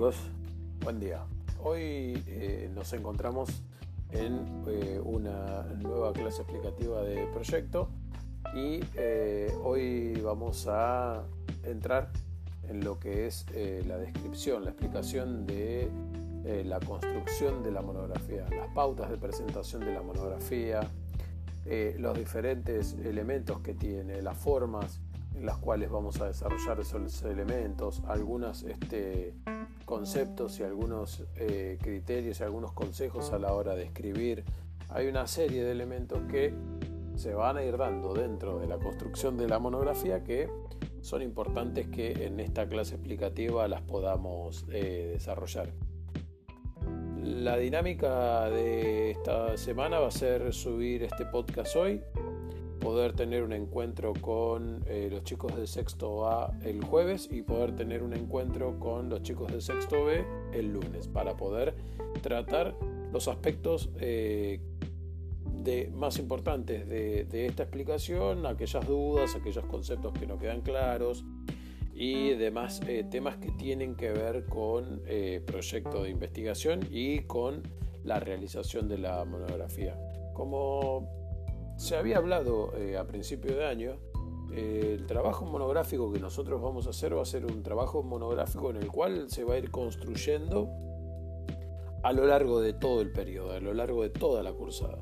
Chicos, buen día. Hoy eh, nos encontramos en eh, una nueva clase explicativa de proyecto y eh, hoy vamos a entrar en lo que es la descripción, la explicación de la construcción de la monografía, las pautas de presentación de la monografía, los diferentes elementos que tiene, las formas en las cuales vamos a desarrollar esos elementos, algunas este, conceptos y algunos eh, criterios y algunos consejos a la hora de escribir. Hay una serie de elementos que se van a ir dando dentro de la construcción de la monografía que son importantes que en esta clase explicativa las podamos eh, desarrollar. La dinámica de esta semana va a ser subir este podcast hoy, poder tener un encuentro con eh, los chicos de sexto A el jueves y poder tener un encuentro con los chicos de sexto B el lunes para poder tratar los aspectos eh, de, más importantes de, esta explicación, aquellas dudas, aquellos conceptos que no quedan claros y demás eh, temas que tienen que ver con proyecto de investigación y con la realización de la monografía. Como se había hablado eh, a principio de año, eh, el trabajo monográfico que nosotros vamos a hacer va a ser un trabajo monográfico en el cual se va a ir construyendo a lo largo de todo el periodo, a lo largo de toda la cursada.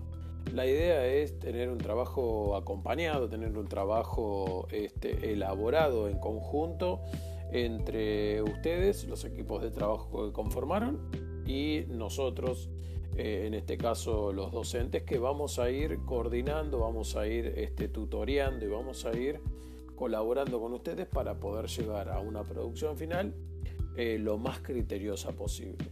La idea es tener un trabajo acompañado, tener un trabajo este, elaborado en conjunto entre ustedes, los equipos de trabajo que conformaron, y nosotros, eh, en este caso los docentes, que vamos a ir coordinando, vamos a ir este, tutoreando y vamos a ir colaborando con ustedes para poder llegar a una producción final eh, lo más criteriosa posible.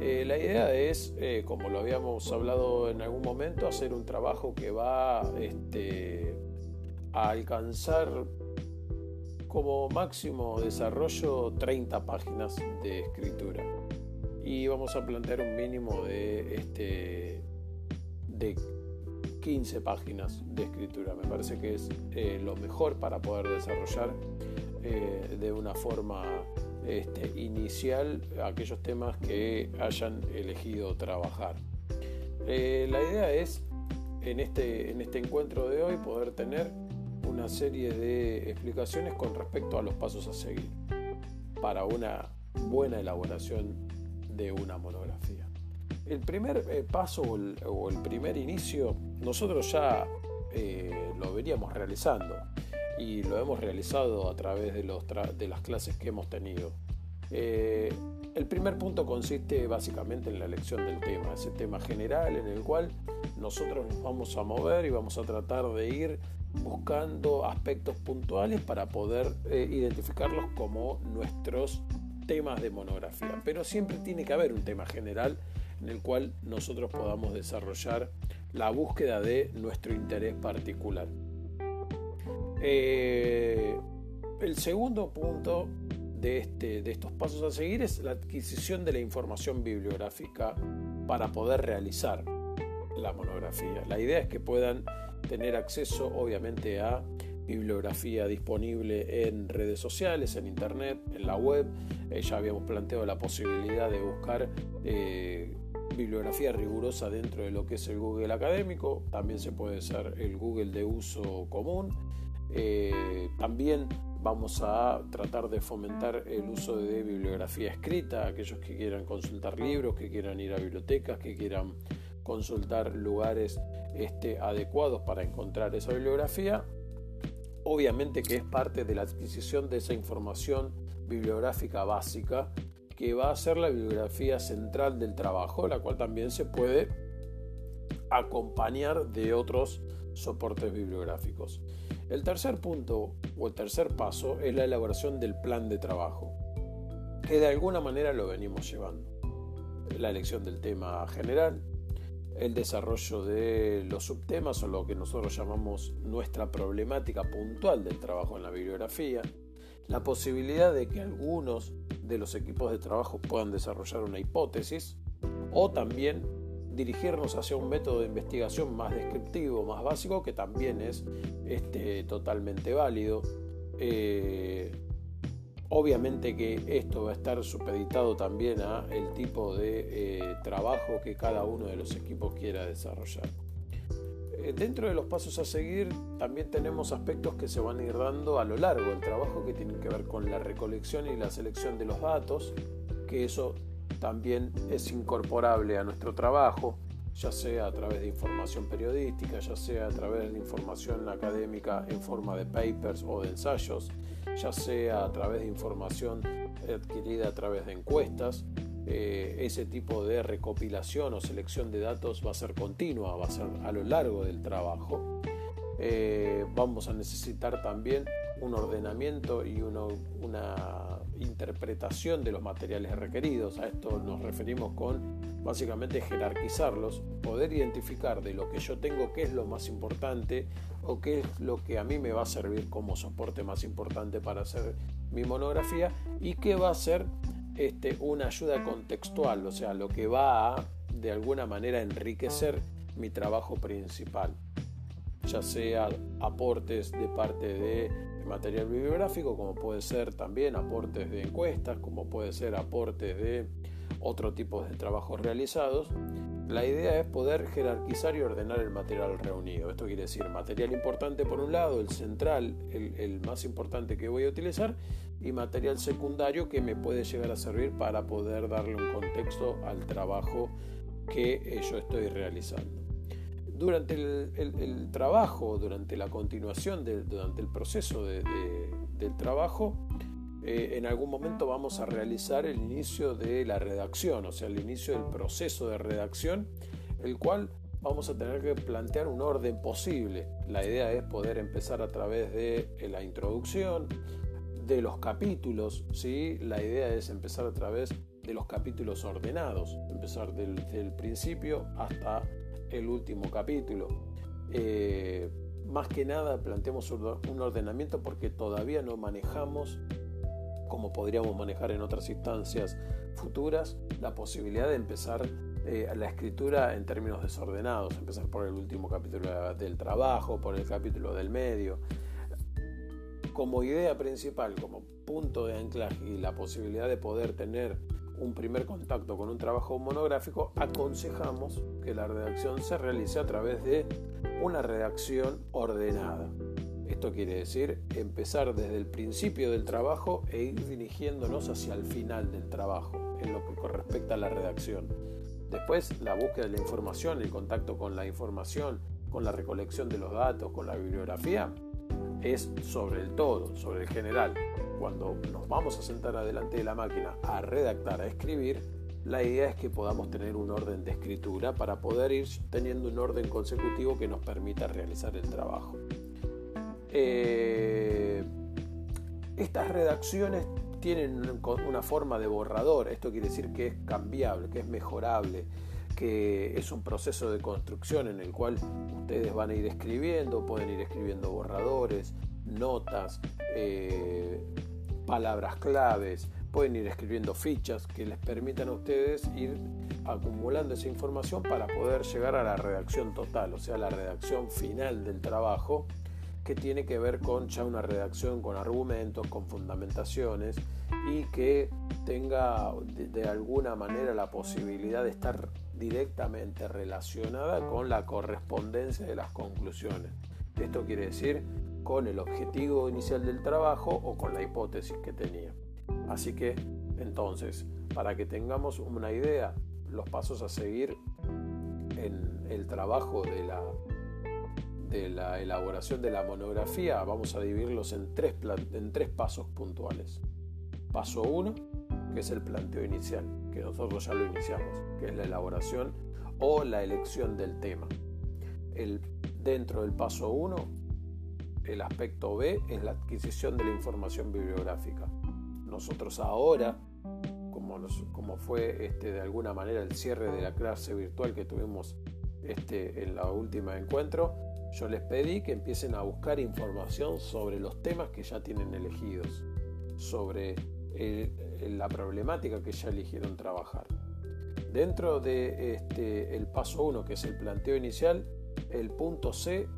Eh, la idea es, como lo habíamos hablado en algún momento, hacer un trabajo que va este, a alcanzar como máximo desarrollo 30 páginas de escritura y vamos a plantear un mínimo de, este, de 15 páginas de escritura. Me parece que es eh, lo mejor para poder desarrollar eh, de una forma este, inicial aquellos temas que hayan elegido trabajar. Eh, la idea es en este, en este encuentro de hoy poder tener una serie de explicaciones con respecto a los pasos a seguir para una buena elaboración de una monografía. El primer eh, paso o el, primer inicio nosotros ya eh, lo veníamos realizando y lo hemos realizado a través de, los de las clases que hemos tenido. Eh, el primer punto consiste básicamente en la elección del tema, ese tema general en el cual nosotros nos vamos a mover y vamos a tratar de ir buscando aspectos puntuales para poder identificarlos como nuestros temas de monografía, pero siempre tiene que haber un tema general en el cual nosotros podamos desarrollar la búsqueda de nuestro interés particular. Eh, el segundo punto de, este, de estos pasos a seguir es la adquisición de la información bibliográfica para poder realizar la monografía. La idea es que puedan tener acceso obviamente a bibliografía disponible en redes sociales, en internet, en la web. Eh, ya habíamos planteado la posibilidad de buscar eh, bibliografía rigurosa dentro de lo que es el Google académico. También se puede usar el Google de uso común. Eh, también vamos a tratar de fomentar el uso de bibliografía escrita, aquellos que quieran consultar libros, que quieran ir a bibliotecas, que quieran consultar lugares este, adecuados para encontrar esa bibliografía obviamente que es parte de la adquisición de esa información bibliográfica básica que va a ser la bibliografía central del trabajo, la cual también se puede acompañar de otros soportes bibliográficos. El tercer punto o el tercer paso es la elaboración del plan de trabajo, que de alguna manera lo venimos llevando. La elección del tema general, el desarrollo de los subtemas o lo que nosotros llamamos nuestra problemática puntual del trabajo en la bibliografía, la posibilidad de que algunos de los equipos de trabajo puedan desarrollar una hipótesis o también dirigirnos hacia un método de investigación más descriptivo, más básico, que también es este, totalmente válido. Eh, Obviamente que esto va a estar supeditado también a el tipo de eh, trabajo que cada uno de los equipos quiera desarrollar. Eh, dentro de los pasos a seguir también tenemos aspectos que se van a ir dando a lo largo del trabajo que tienen que ver con la recolección y la selección de los datos, que eso también es incorporable a nuestro trabajo, ya sea a través de información periodística, ya sea a través de información académica en forma de papers o de ensayos, ya sea a través de información adquirida a través de encuestas. Eh, ese tipo de recopilación o selección de datos va a ser continua, va a ser a lo largo del trabajo. Eh, vamos a necesitar también un ordenamiento y una interpretación de los materiales requeridos. A esto nos referimos con básicamente jerarquizarlos, poder identificar de lo que yo tengo qué es lo más importante o qué es lo que a mí me va a servir como soporte más importante para hacer mi monografía y qué va a ser este, una ayuda contextual, o sea, lo que va a de alguna manera enriquecer mi trabajo principal, ya sea aportes de parte de material bibliográfico, como puede ser también aportes de encuestas, como puede ser aportes de otro tipo de trabajos realizados. La idea es poder jerarquizar y ordenar el material reunido. Esto quiere decir material importante por un lado, el central, el, más importante que voy a utilizar, y material secundario que me puede llegar a servir para poder darle un contexto al trabajo que yo estoy realizando durante el, trabajo, durante la continuación, durante el proceso del trabajo, eh, en algún momento vamos a realizar el inicio de la redacción, o sea, el inicio del proceso de redacción, el cual vamos a tener que plantear un orden posible. La idea es poder empezar a través de eh, la introducción, de los capítulos, ¿sí? La idea es empezar a través de los capítulos ordenados, empezar del, del principio hasta el último capítulo. Eh, más que nada planteamos un ordenamiento porque todavía no manejamos, como podríamos manejar en otras instancias futuras, la posibilidad de empezar eh, la escritura en términos desordenados, empezar por el último capítulo del trabajo, por el capítulo del medio. Como idea principal, como punto de anclaje y la posibilidad de poder tener un primer contacto con un trabajo monográfico, aconsejamos que la redacción se realice a través de una redacción ordenada. Esto quiere decir empezar desde el principio del trabajo e ir dirigiéndonos hacia el final del trabajo, en lo que corresponde a la redacción. Después, la búsqueda de la información, el contacto con la información, con la recolección de los datos, con la bibliografía, es sobre el todo, sobre el general. Cuando nos vamos a sentar adelante de la máquina a redactar, a escribir, la idea es que podamos tener un orden de escritura para poder ir teniendo un orden consecutivo que nos permita realizar el trabajo. Eh, estas redacciones tienen una forma de borrador, esto quiere decir que es cambiable, que es mejorable, que es un proceso de construcción en el cual ustedes van a ir escribiendo, pueden ir escribiendo borradores, notas, eh, palabras claves, pueden ir escribiendo fichas que les permitan a ustedes ir acumulando esa información para poder llegar a la redacción total, o sea, la redacción final del trabajo, que tiene que ver con ya una redacción con argumentos, con fundamentaciones y que tenga de alguna manera la posibilidad de estar directamente relacionada con la correspondencia de las conclusiones. Esto quiere decir con el objetivo inicial del trabajo o con la hipótesis que tenía. Así que, entonces, para que tengamos una idea, los pasos a seguir en el trabajo de la, de la elaboración de la monografía, vamos a dividirlos en tres, en tres pasos puntuales. Paso 1, que es el planteo inicial, que nosotros ya lo iniciamos, que es la elaboración o la elección del tema. El, dentro del paso 1, el aspecto B es la adquisición de la información bibliográfica. Nosotros ahora, como, fue este, de alguna manera el cierre de la clase virtual que tuvimos este, en la última encuentro, yo les pedí que empiecen a buscar información sobre los temas que ya tienen elegidos, sobre la problemática que ya eligieron trabajar. Dentro de este, el paso 1, que es el planteo inicial, el punto C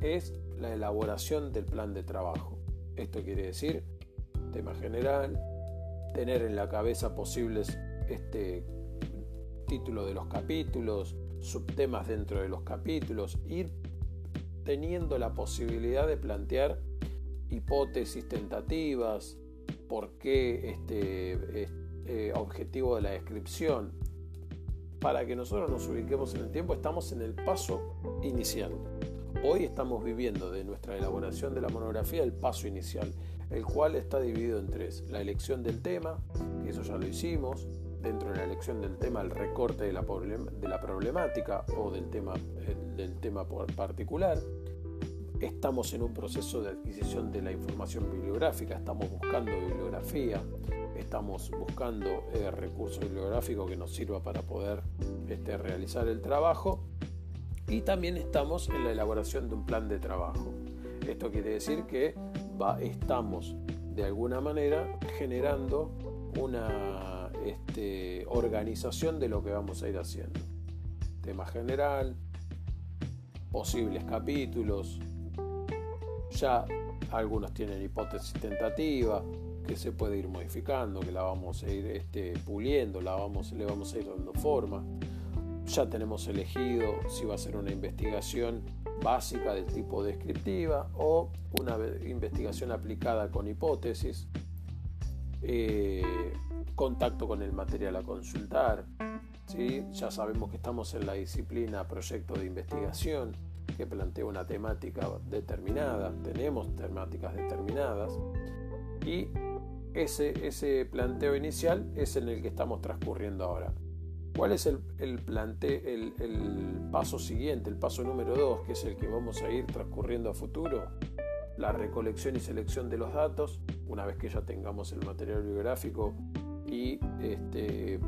es la elaboración del plan de trabajo. Esto quiere decir tema general, tener en la cabeza posibles este título de los capítulos, subtemas dentro de los capítulos, ir teniendo la posibilidad de plantear hipótesis tentativas, por qué este eh, objetivo de la descripción. Para que nosotros nos ubiquemos en el tiempo, estamos en el paso inicial. Hoy estamos viviendo de nuestra elaboración de la monografía el paso inicial, el cual está dividido en tres. La elección del tema, que eso ya lo hicimos, dentro de la elección del tema el recorte de la, problemática o del tema, del tema particular. Estamos en un proceso de adquisición de la información bibliográfica, estamos buscando bibliografía, estamos buscando eh, recursos bibliográficos que nos sirva para poder este, realizar el trabajo y también estamos en la elaboración de un plan de trabajo. Esto quiere decir que estamos de alguna manera generando una este, organización de lo que vamos a ir haciendo. Tema general, posibles capítulos, ya algunos tienen hipótesis tentativa que se puede ir modificando, que la vamos a ir este, puliendo, la vamos, le vamos a ir dando forma. Ya tenemos elegido si va a ser una investigación básica del tipo descriptiva o una investigación aplicada con hipótesis, eh, contacto con el material a consultar. ¿sí? Ya sabemos que estamos en la disciplina proyecto de investigación que plantea una temática determinada, tenemos temáticas determinadas y ese, ese planteo inicial es en el que estamos transcurriendo ahora. ¿Cuál es el, el, el, paso siguiente, el paso número 2, que es el que vamos a ir transcurriendo a futuro? La recolección y selección de los datos, una vez que ya tengamos el material bibliográfico y este,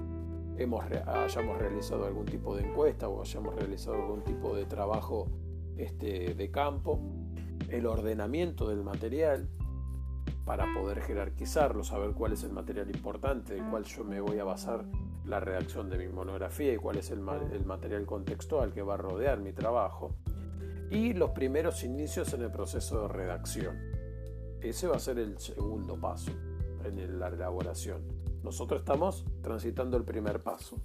hayamos realizado algún tipo de encuesta o hayamos realizado algún tipo de trabajo este, de campo, el ordenamiento del material para poder jerarquizarlo, saber cuál es el material importante del cual yo me voy a basar la redacción de mi monografía y cuál es el, material contextual que va a rodear mi trabajo, y los primeros inicios en el proceso de redacción. Ese va a ser el segundo paso en la elaboración. Nosotros estamos transitando el primer paso.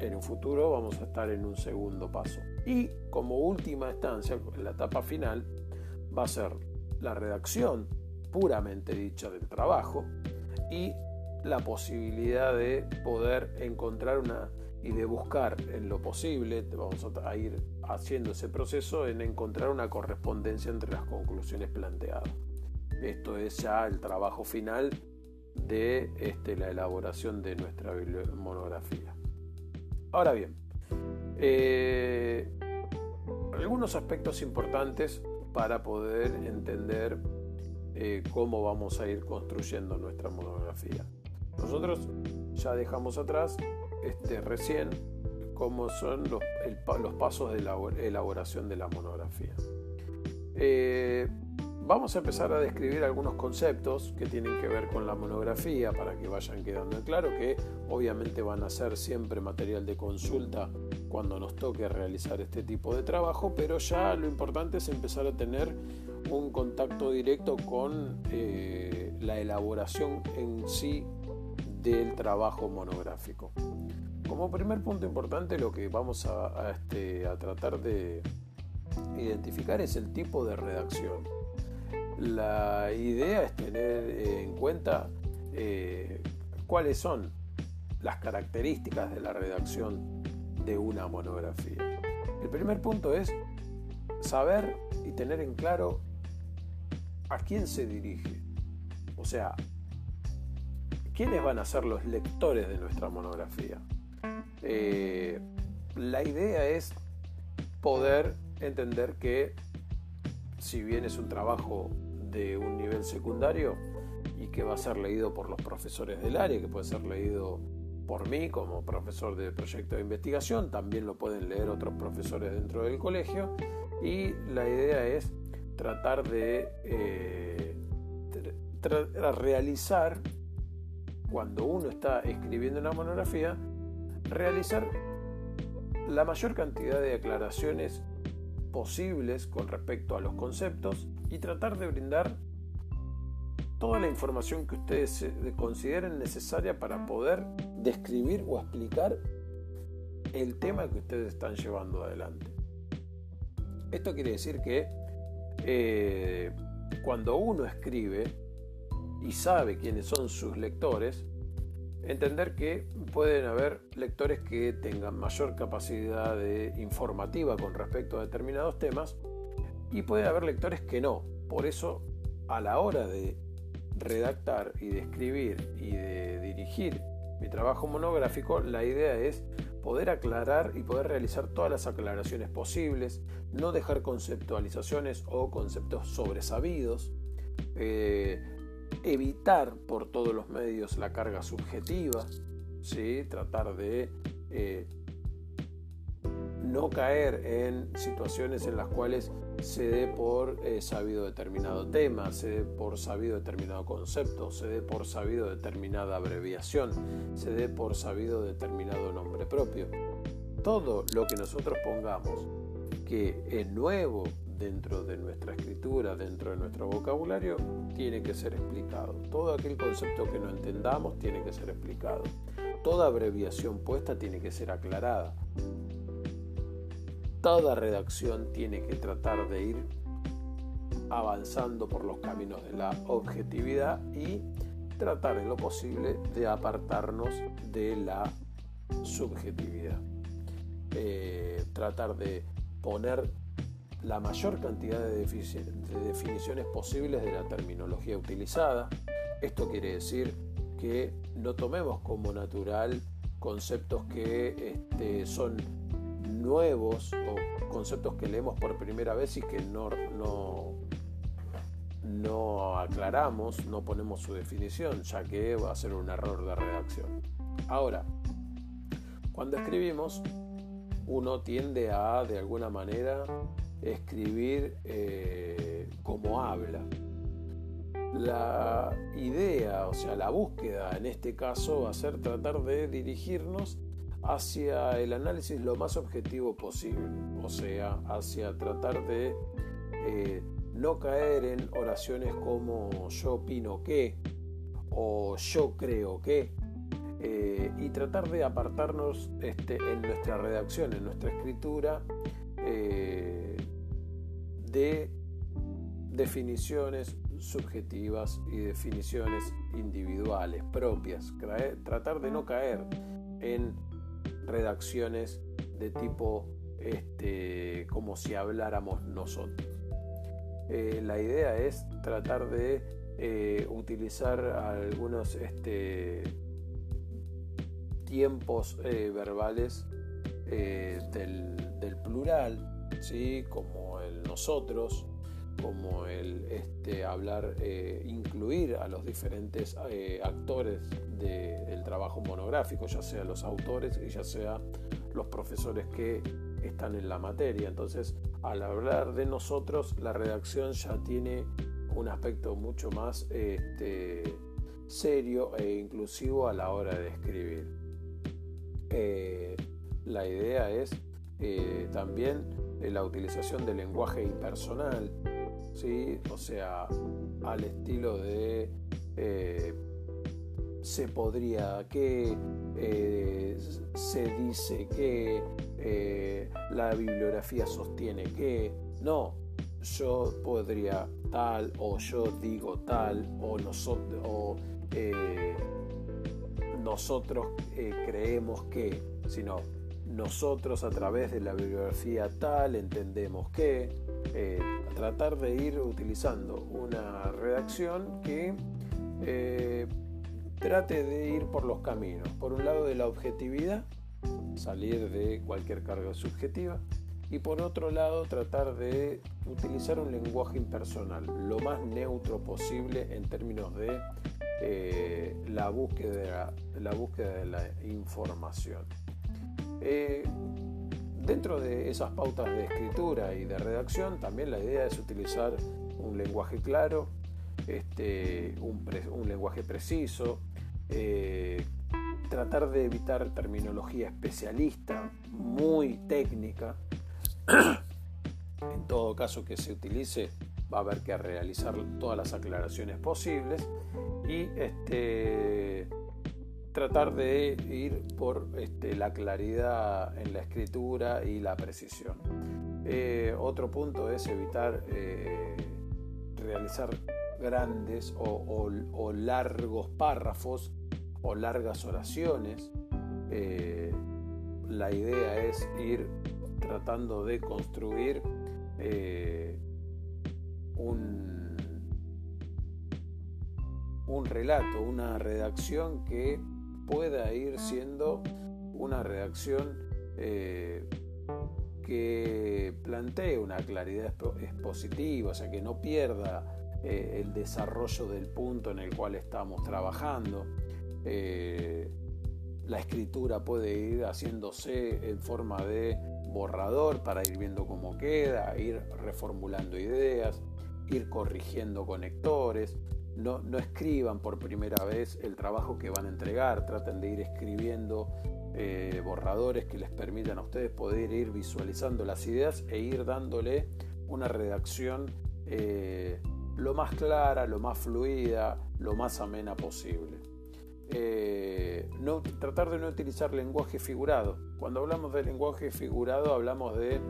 En un futuro vamos a estar en un segundo paso. Y como última instancia, en la etapa final, va a ser la redacción puramente dicha del trabajo y la posibilidad de poder encontrar una y de buscar en lo posible, vamos a ir haciendo ese proceso en encontrar una correspondencia entre las conclusiones planteadas. Esto es ya el trabajo final de este, la elaboración de nuestra monografía. Ahora bien, eh, algunos aspectos importantes para poder entender eh, cómo vamos a ir construyendo nuestra monografía. Nosotros ya dejamos atrás este, recién cómo son los, pasos de la elaboración de la monografía. Eh, vamos a empezar a describir algunos conceptos que tienen que ver con la monografía para que vayan quedando en claro que obviamente van a ser siempre material de consulta cuando nos toque realizar este tipo de trabajo, pero ya lo importante es empezar a tener un contacto directo con eh, la elaboración en sí del trabajo monográfico. Como primer punto importante lo que vamos a, este, tratar de identificar es el tipo de redacción. La idea es tener en cuenta eh, cuáles son las características de la redacción de una monografía. El primer punto es saber y tener en claro a quién se dirige. O sea, ¿quiénes van a ser los lectores de nuestra monografía? Eh, la idea es poder entender que si bien es un trabajo de un nivel secundario y que va a ser leído por los profesores del área, que puede ser leído por mí como profesor de proyecto de investigación, también lo pueden leer otros profesores dentro del colegio y la idea es tratar de eh, realizar, cuando uno está escribiendo una monografía, realizar la mayor cantidad de aclaraciones posibles con respecto a los conceptos y tratar de brindar toda la información que ustedes consideren necesaria para poder describir o explicar el tema que ustedes están llevando adelante. Esto quiere decir que eh, cuando uno escribe y sabe quiénes son sus lectores, entender que pueden haber lectores que tengan mayor capacidad de informativa con respecto a determinados temas y puede haber lectores que no. Por eso, a la hora de redactar y de escribir y de dirigir mi trabajo monográfico, la idea es poder aclarar y poder realizar todas las aclaraciones posibles, no dejar conceptualizaciones o conceptos sobresabidos, eh, evitar por todos los medios la carga subjetiva, ¿sí? tratar de eh, no caer en situaciones en las cuales se dé por eh, sabido determinado tema, se dé por sabido determinado concepto, se dé por sabido determinada abreviación, se dé por sabido determinado nombre propio. Todo lo que nosotros pongamos que es nuevo dentro de nuestra escritura, dentro de nuestro vocabulario, tiene que ser explicado. Todo aquel concepto que no entendamos tiene que ser explicado. Toda abreviación puesta tiene que ser aclarada toda redacción tiene que tratar de ir avanzando por los caminos de la objetividad y tratar en lo posible de apartarnos de la subjetividad. Eh, tratar de poner la mayor cantidad de, definiciones posibles de la terminología utilizada. Esto quiere decir que no tomemos como natural conceptos que este, son nuevos o conceptos que leemos por primera vez y que no, no, no aclaramos, no ponemos su definición, ya que va a ser un error de redacción. Ahora, cuando escribimos, uno tiende a, de alguna manera, escribir eh, como habla. La idea, o sea, la búsqueda en este caso va a ser tratar de dirigirnos hacia el análisis lo más objetivo posible, o sea, hacia tratar de eh, no caer en oraciones como yo opino que o yo creo que, eh, y tratar de apartarnos este, en nuestra redacción, en nuestra escritura, de definiciones subjetivas y definiciones individuales, propias, tratar de no caer en redacciones de tipo este, como si habláramos nosotros. Eh, la idea es tratar de eh, utilizar algunos este, tiempos eh, verbales del, del, plural, ¿sí? como nosotros, como el este, hablar, eh, incluir a los diferentes eh, actores del trabajo monográfico, ya sea los autores y ya sea los profesores que están en la materia. Entonces, al hablar de nosotros, la redacción ya tiene un aspecto mucho más este, serio e inclusivo a la hora de escribir. Eh, la idea es también la utilización del lenguaje impersonal, ¿sí? o sea, al estilo de eh, se podría que, eh, se dice que, eh, la bibliografía sostiene que, no, yo podría tal o yo digo tal o nosotros, o, nosotros creemos que, sino nosotros a través de la bibliografía tal entendemos que, tratar de ir utilizando una redacción que eh, trate de ir por los caminos. Por un lado de la objetividad, salir de cualquier carga subjetiva, y por otro lado tratar de utilizar un lenguaje impersonal, lo más neutro posible en términos de eh, la, búsqueda, la búsqueda de la información. Eh, Dentro de esas pautas de escritura y de redacción, también la idea es utilizar un lenguaje claro, este, un, lenguaje preciso, eh, tratar de evitar terminología especialista, muy técnica, en todo caso que se utilice va a haber que realizar todas las aclaraciones posibles y este, tratar de ir por este, la claridad en la escritura y la precisión. Eh, otro punto es evitar eh, realizar grandes o, largos párrafos o largas oraciones. Eh, la idea es ir tratando de construir un, un relato, una redacción que pueda ir siendo una redacción eh, que plantee una claridad expositiva, o sea, que no pierda eh, el desarrollo del punto en el cual estamos trabajando. Eh, la escritura puede ir haciéndose en forma de borrador para ir viendo cómo queda, ir reformulando ideas, ir corrigiendo conectores, no, escriban por primera vez el trabajo que van a entregar, traten de ir escribiendo eh, borradores que les permitan a ustedes poder ir visualizando las ideas e ir dándole una redacción eh, lo más clara, lo más fluida, lo más amena posible. Eh, no, tratar de no utilizar lenguaje figurado. Cuando hablamos de lenguaje figurado hablamos de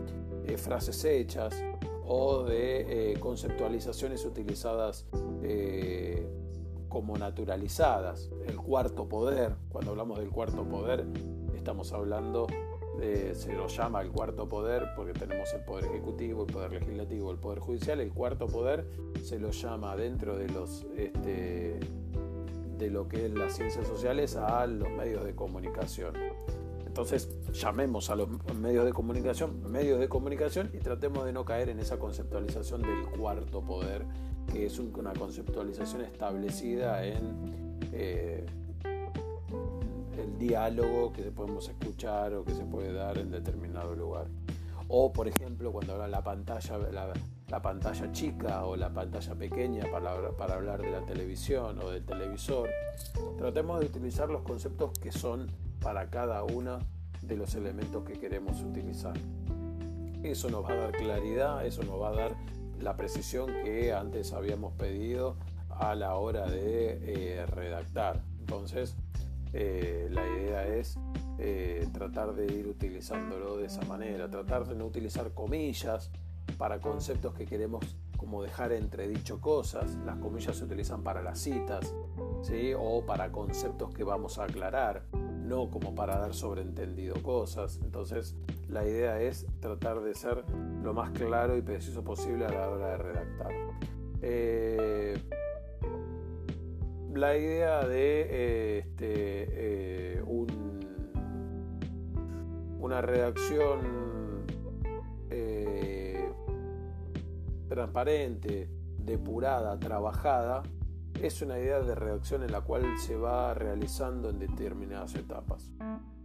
frases hechas, o de eh, conceptualizaciones utilizadas eh, como naturalizadas. El cuarto poder, cuando hablamos del cuarto poder, estamos hablando de, se lo llama el cuarto poder porque tenemos el poder ejecutivo, el poder legislativo, el poder judicial. El cuarto poder se lo llama dentro de los este, de lo que es las ciencias sociales a los medios de comunicación. Entonces llamemos a los medios de comunicación medios de comunicación y tratemos de no caer en esa conceptualización del cuarto poder, que es una conceptualización establecida en eh, el diálogo que podemos escuchar o que se puede dar en determinado lugar. O, por ejemplo, cuando habla la pantalla, la, pantalla chica o la pantalla pequeña para, para hablar de la televisión o del televisor, tratemos de utilizar los conceptos que son para cada uno de los elementos que queremos utilizar. Eso nos va a dar claridad, eso nos va a dar la precisión que antes habíamos pedido a la hora de eh, redactar. Entonces, eh, la idea es eh, tratar de ir utilizándolo de esa manera, tratar de no utilizar comillas para conceptos que queremos como dejar entredicho cosas. Las comillas se utilizan para las citas ¿sí? o para conceptos que vamos a aclarar no como para dar sobreentendido cosas. Entonces la idea es tratar de ser lo más claro y preciso posible a la hora de redactar. Eh, la idea de eh, este, eh, una redacción transparente, depurada, trabajada, es una idea de redacción en la cual se va realizando en determinadas etapas.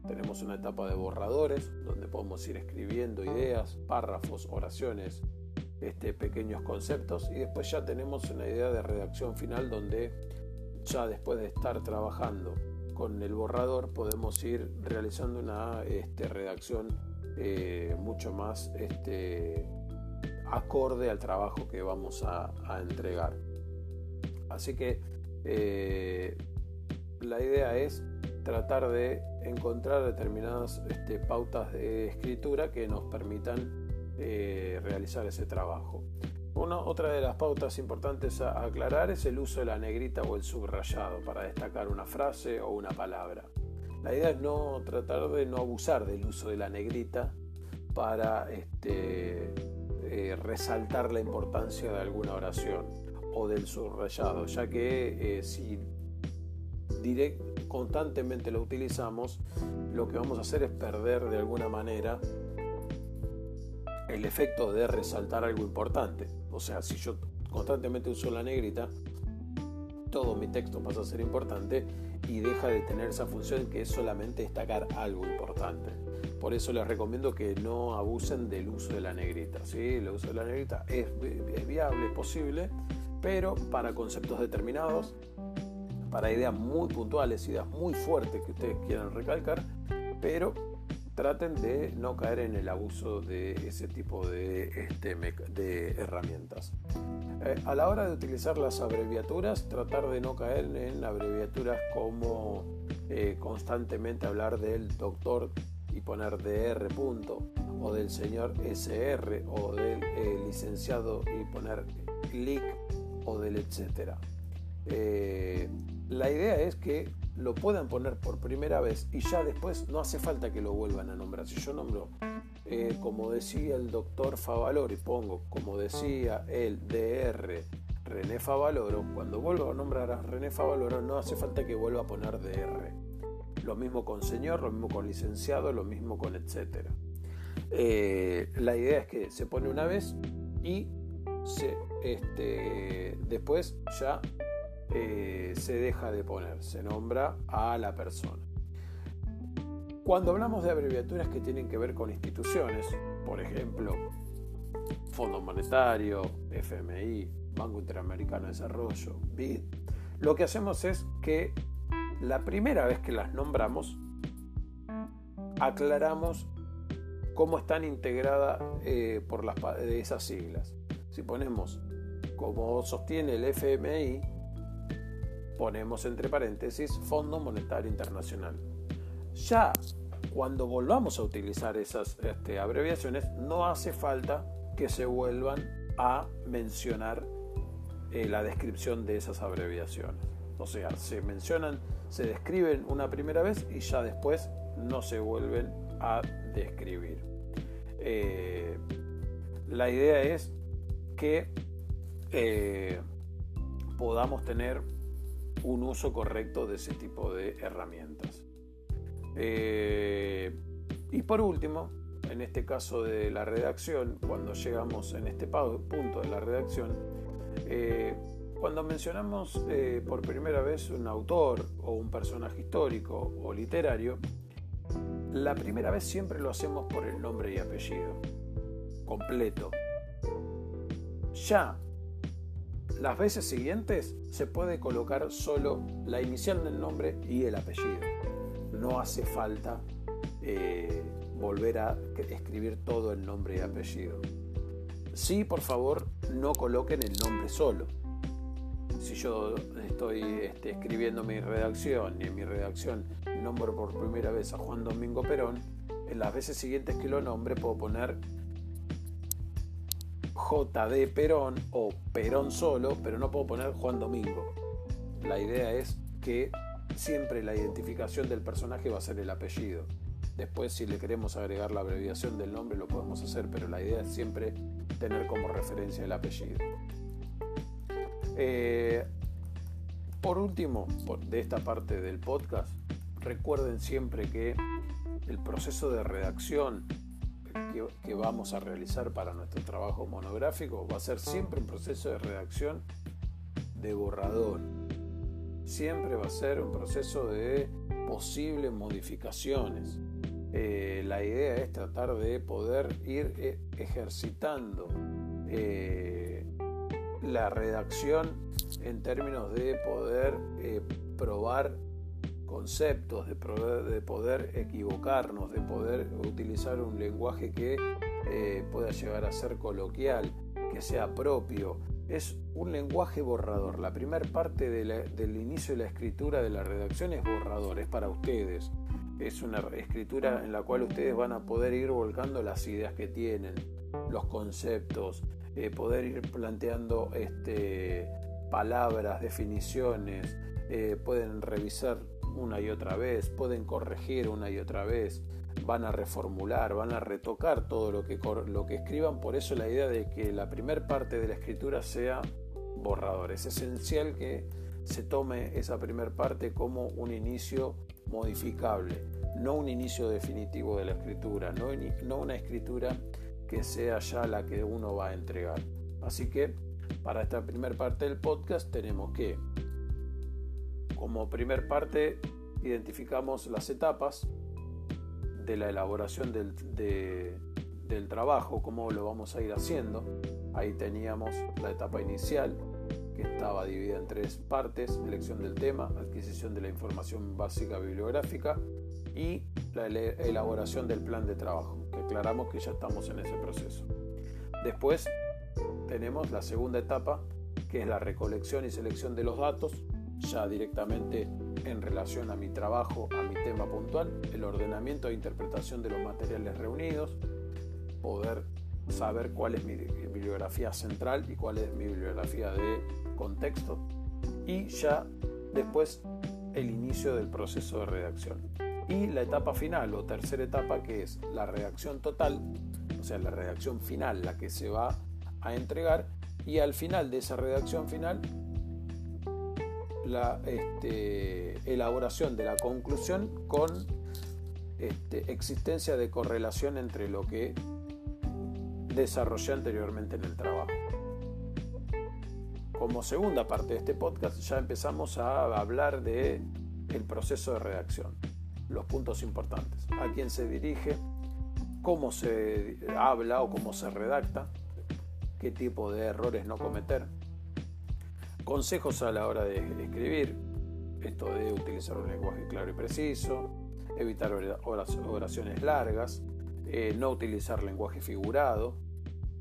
Tenemos una etapa de borradores, donde podemos ir escribiendo ideas, párrafos, oraciones, este, pequeños conceptos, y después ya tenemos una idea de redacción final donde ya después de estar trabajando con el borrador podemos ir realizando una este, redacción eh, mucho más este, acorde al trabajo que vamos a entregar. Así que eh, la idea es tratar de encontrar determinadas este, pautas de escritura que nos permitan eh, realizar ese trabajo. Una, otra de las pautas importantes a aclarar es el uso de la negrita o el subrayado para destacar una frase o una palabra. La idea es no tratar de no abusar del uso de la negrita para este, eh, resaltar la importancia de alguna oración o del subrayado, ya que eh, si constantemente lo utilizamos, lo que vamos a hacer es perder de alguna manera el efecto de resaltar algo importante. O sea, si yo constantemente uso la negrita, todo mi texto pasa a ser importante y deja de tener esa función que es solamente destacar algo importante. Por eso les recomiendo que no abusen del uso de la negrita. ¿sí? El uso de la negrita es, es viable, es posible, pero para conceptos determinados, para ideas muy puntuales, ideas muy fuertes que ustedes quieran recalcar, pero traten de no caer en el abuso de ese tipo de, este, herramientas. Eh, a la hora de utilizar las abreviaturas, tratar de no caer en abreviaturas como eh, constantemente hablar del doctor y poner DR punto, o del señor SR, o del eh, licenciado y poner LIC, o del etcétera. la idea es que lo puedan poner por primera vez y ya después no hace falta que lo vuelvan a nombrar. Si yo nombro, eh, como decía el doctor Favaloro, y pongo, como decía el DR René Favaloro, cuando vuelvo a nombrar a René Favaloro no hace falta que vuelva a poner DR. Lo mismo con señor, lo mismo con licenciado, lo mismo con etcétera. Eh, la idea es que se pone una vez y se, este, después ya eh, se deja de poner, se nombra a la persona. Cuando hablamos de abreviaturas que tienen que ver con instituciones, por ejemplo, Fondo Monetario, FMI, Banco Interamericano de Desarrollo, BID, lo que hacemos es que la primera vez que las nombramos, aclaramos cómo están integradas eh, por las, de esas siglas. Si ponemos como sostiene el FMI, ponemos entre paréntesis Fondo Monetario Internacional. Ya cuando volvamos a utilizar esas este, abreviaciones, no hace falta que se vuelvan a mencionar eh, la descripción de esas abreviaciones. O sea, se mencionan, se describen una primera vez y ya después no se vuelven a describir. Eh, la idea es que eh, podamos tener un uso correcto de ese tipo de herramientas. Eh, y por último, en este caso de la redacción, cuando llegamos en este punto de la redacción, eh, cuando mencionamos por primera vez un autor o un personaje histórico o literario, la primera vez siempre lo hacemos por el nombre y apellido, completo. Ya las veces siguientes se puede colocar solo la inicial del nombre y el apellido. No hace falta eh, volver a escribir todo el nombre y apellido. Sí, por favor, no coloquen el nombre solo. Si yo estoy este, escribiendo mi redacción y en mi redacción nombro por primera vez a Juan Domingo Perón, en las veces siguientes que lo nombre puedo poner JD Perón o Perón solo, pero no puedo poner Juan Domingo. La idea es que siempre la identificación del personaje va a ser el apellido. Después si le queremos agregar la abreviación del nombre lo podemos hacer, pero la idea es siempre tener como referencia el apellido. Eh, por último, de esta parte del podcast, recuerden siempre que el proceso de redacción que, vamos a realizar para nuestro trabajo monográfico va a ser siempre un proceso de redacción de borrador. Siempre va a ser un proceso de posibles modificaciones. Eh, la idea es tratar de poder ir eh, ejercitando eh, la redacción en términos de poder probar conceptos, de poder, equivocarnos, de poder utilizar un lenguaje que eh, pueda llegar a ser coloquial, que sea propio. Es un lenguaje borrador. La primera parte del inicio de la escritura de la redacción es borrador, es para ustedes. Es una escritura en la cual ustedes van a poder ir volcando las ideas que tienen, los conceptos, eh, poder ir planteando este, palabras, definiciones, eh, pueden revisar una y otra vez, pueden corregir una y otra vez, van a reformular, van a retocar todo lo que, lo que escriban. Por eso la idea de que la primera parte de la escritura sea borrador. Es esencial que se tome esa primera parte como un inicio modificable, no un inicio definitivo de la escritura, no, no una escritura que sea ya la que uno va a entregar. Así que para esta primera parte del podcast tenemos que como primer parte identificamos las etapas de la elaboración del, del trabajo, cómo lo vamos a ir haciendo. Ahí teníamos la etapa inicial, que estaba dividida en tres partes, elección del tema, adquisición de la información básica bibliográfica, y la elaboración del plan de trabajo, que aclaramos que ya estamos en ese proceso. Después tenemos la segunda etapa, que es la recolección y selección de los datos, ya directamente en relación a mi trabajo, a mi tema puntual, el ordenamiento e interpretación de los materiales reunidos, poder saber cuál es mi bibliografía central y cuál es mi bibliografía de contexto y ya después el inicio del proceso de redacción. Y la etapa final o tercera etapa que es la redacción total, o sea, la redacción final, la que se va a entregar y al final de esa redacción final la este, elaboración de la conclusión con este, existencia de correlación entre lo que desarrollé anteriormente en el trabajo. Como segunda parte de este podcast ya empezamos a hablar de el proceso de redacción, los puntos importantes, a quién se dirige, cómo se habla o cómo se redacta, qué tipo de errores no cometer, consejos a la hora de escribir, esto de utilizar un lenguaje claro y preciso, evitar oraciones largas, eh, no utilizar lenguaje figurado,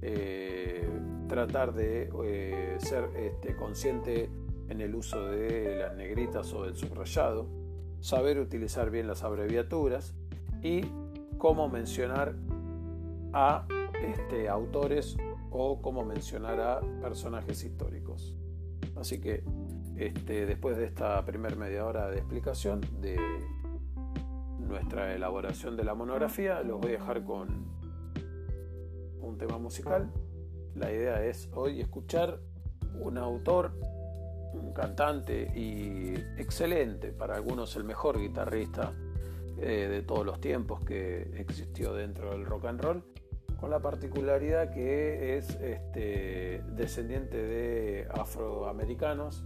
eh, tratar de eh, ser este, consciente en el uso de las negritas o del subrayado, saber utilizar bien las abreviaturas y cómo mencionar a este, autores o cómo mencionar a personajes históricos. Así que este, después de esta primera media hora de explicación de nuestra elaboración de la monografía, los voy a dejar con un tema musical. La idea es hoy escuchar un autor, un cantante y excelente, para algunos el mejor guitarrista eh, de todos los tiempos que existió dentro del rock and roll, con la particularidad que es este, descendiente de afroamericanos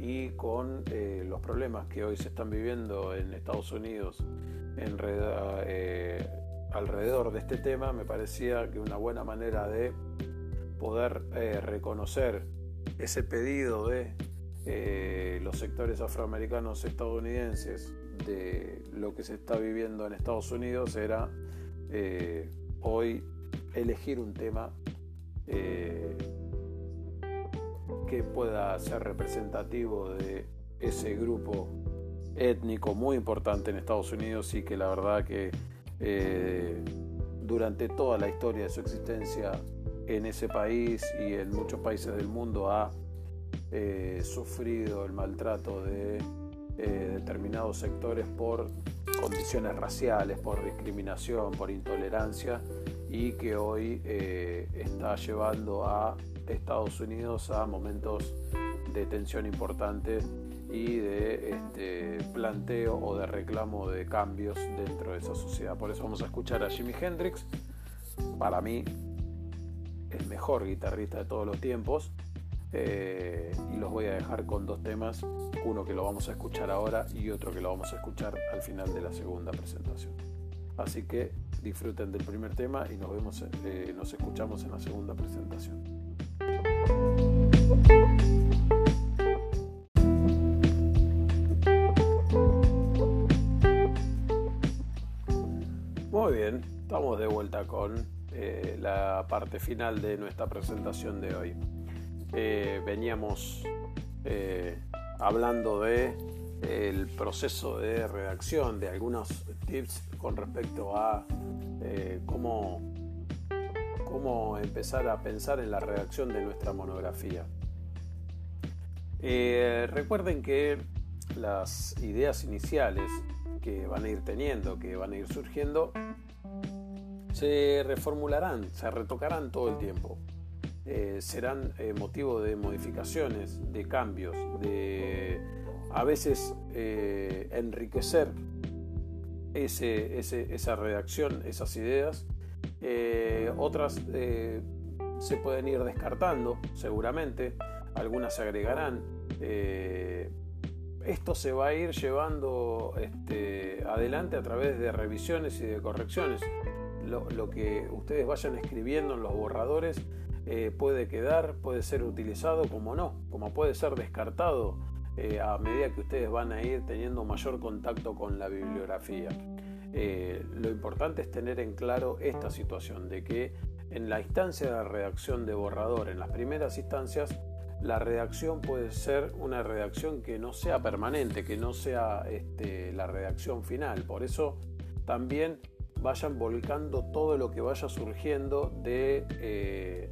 y con eh, los problemas que hoy se están viviendo en Estados Unidos en, eh, alrededor de este tema, me parecía que una buena manera de poder eh, reconocer ese pedido de los sectores afroamericanos estadounidenses de lo que se está viviendo en Estados Unidos era hoy elegir un tema que pueda ser representativo de ese grupo étnico muy importante en Estados Unidos y que la verdad que eh, durante toda la historia de su existencia en ese país y en muchos países del mundo ha eh, sufrido el maltrato de eh, determinados sectores por condiciones raciales, por discriminación, por intolerancia y que hoy está llevando a Estados Unidos a momentos de tensión importante y de este, planteo o de reclamo de cambios dentro de esa sociedad. Por eso vamos a escuchar a Jimi Hendrix, para mí el mejor guitarrista de todos los tiempos, eh, y los voy a dejar con dos temas, uno que lo vamos a escuchar ahora y otro que lo vamos a escuchar al final de la segunda presentación. Así que disfruten del primer tema y nos vemos, eh, nos escuchamos en la segunda presentación. Muy bien, estamos de vuelta con eh, la parte final de nuestra presentación de hoy. Eh, veníamos hablando de el proceso de redacción, de algunos tips con respecto a cómo, cómo empezar a pensar en la redacción de nuestra monografía. recuerden que las ideas iniciales que van a ir teniendo, que van a ir surgiendo, se reformularán, se retocarán todo el tiempo. Eh, serán eh, motivo de modificaciones, de cambios, de a veces eh, enriquecer ese, esa redacción, esas ideas. otras se pueden ir descartando, seguramente, algunas se agregarán. esto se va a ir llevando este, adelante a través de revisiones y de correcciones lo, que ustedes vayan escribiendo en los borradores eh, puede quedar, puede ser utilizado como no, como puede ser descartado eh, a medida que ustedes van a ir teniendo mayor contacto con la bibliografía. Eh, lo importante es tener en claro esta situación de que en la instancia de redacción de borrador, en las primeras instancias, la redacción puede ser una redacción que no sea permanente, que no sea este, la redacción final. Por eso también vayan volcando todo lo que vaya surgiendo de, eh,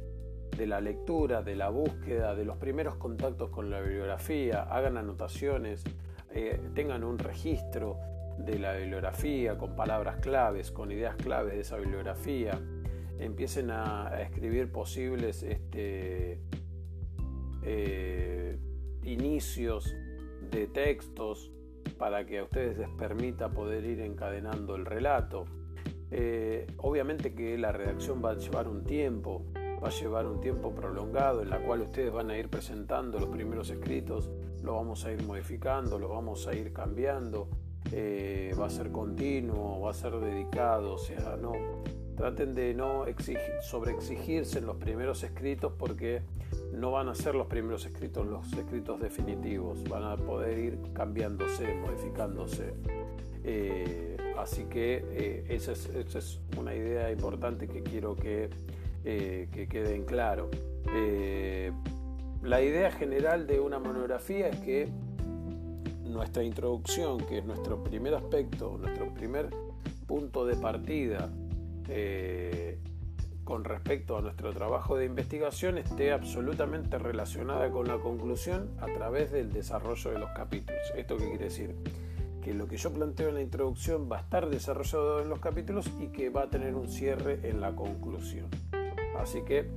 de la lectura, de la búsqueda, de los primeros contactos con la bibliografía, hagan anotaciones, eh, tengan un registro de la bibliografía con palabras claves, con ideas claves de esa bibliografía, empiecen a, escribir posibles este, eh, inicios de textos para que a ustedes les permita poder ir encadenando el relato. Eh, obviamente que la redacción va a llevar un tiempo, va a llevar un tiempo prolongado en la cual ustedes van a ir presentando los primeros escritos, lo vamos a ir modificando, lo vamos a ir cambiando, eh, va a ser continuo, va a ser dedicado, o sea, no traten de no exigir, sobreexigirse en los primeros escritos porque no van a ser los primeros escritos los escritos definitivos, van a poder ir cambiándose, modificándose. Eh, así que eh, esa, es, una idea importante que quiero que, eh, que quede en claro. la idea general de una monografía es que nuestra introducción, que es nuestro primer aspecto, nuestro primer punto de partida con respecto a nuestro trabajo de investigación, esté absolutamente relacionada con la conclusión a través del desarrollo de los capítulos. ¿Esto qué quiere decir? que lo que yo planteo en la introducción va a estar desarrollado en los capítulos y que va a tener un cierre en la conclusión. Así que